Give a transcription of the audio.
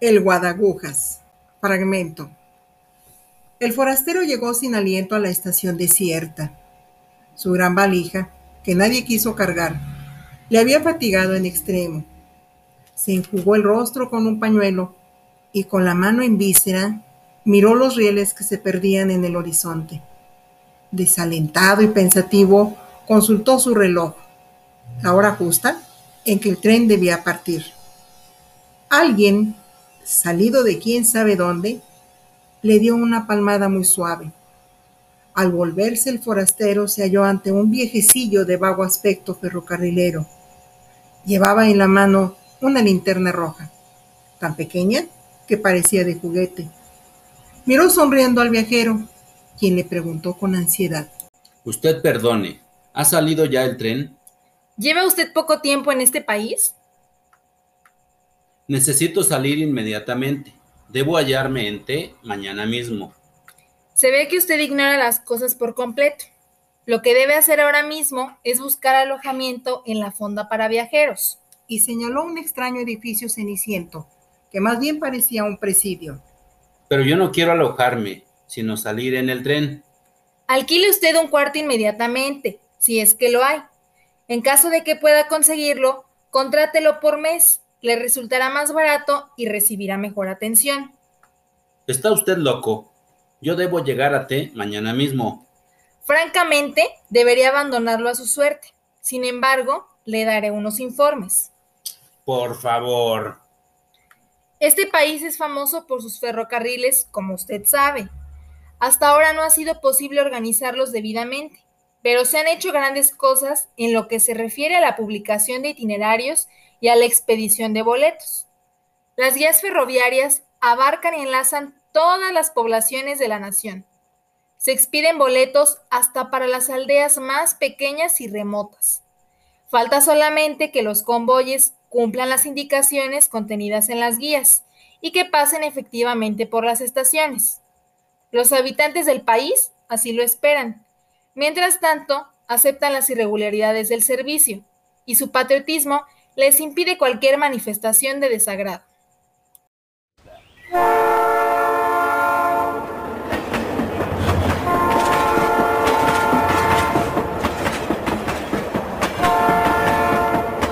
El Guadagujas. Fragmento. El forastero llegó sin aliento a la estación desierta. Su gran valija, que nadie quiso cargar, le había fatigado en extremo. Se enjugó el rostro con un pañuelo y con la mano en víscera miró los rieles que se perdían en el horizonte. Desalentado y pensativo, consultó su reloj, la hora justa en que el tren debía partir. Alguien salido de quién sabe dónde, le dio una palmada muy suave. Al volverse el forastero se halló ante un viejecillo de vago aspecto ferrocarrilero. Llevaba en la mano una linterna roja, tan pequeña que parecía de juguete. Miró sonriendo al viajero, quien le preguntó con ansiedad. Usted perdone, ¿ha salido ya el tren? ¿Lleva usted poco tiempo en este país? Necesito salir inmediatamente. Debo hallarme en T mañana mismo. Se ve que usted ignora las cosas por completo. Lo que debe hacer ahora mismo es buscar alojamiento en la fonda para viajeros. Y señaló un extraño edificio ceniciento, que más bien parecía un presidio. Pero yo no quiero alojarme, sino salir en el tren. Alquile usted un cuarto inmediatamente, si es que lo hay. En caso de que pueda conseguirlo, contrátelo por mes le resultará más barato y recibirá mejor atención. Está usted loco. Yo debo llegar a T mañana mismo. Francamente, debería abandonarlo a su suerte. Sin embargo, le daré unos informes. Por favor. Este país es famoso por sus ferrocarriles, como usted sabe. Hasta ahora no ha sido posible organizarlos debidamente, pero se han hecho grandes cosas en lo que se refiere a la publicación de itinerarios y a la expedición de boletos. Las guías ferroviarias abarcan y enlazan todas las poblaciones de la nación. Se expiden boletos hasta para las aldeas más pequeñas y remotas. Falta solamente que los convoyes cumplan las indicaciones contenidas en las guías y que pasen efectivamente por las estaciones. Los habitantes del país así lo esperan. Mientras tanto, aceptan las irregularidades del servicio y su patriotismo les impide cualquier manifestación de desagrado.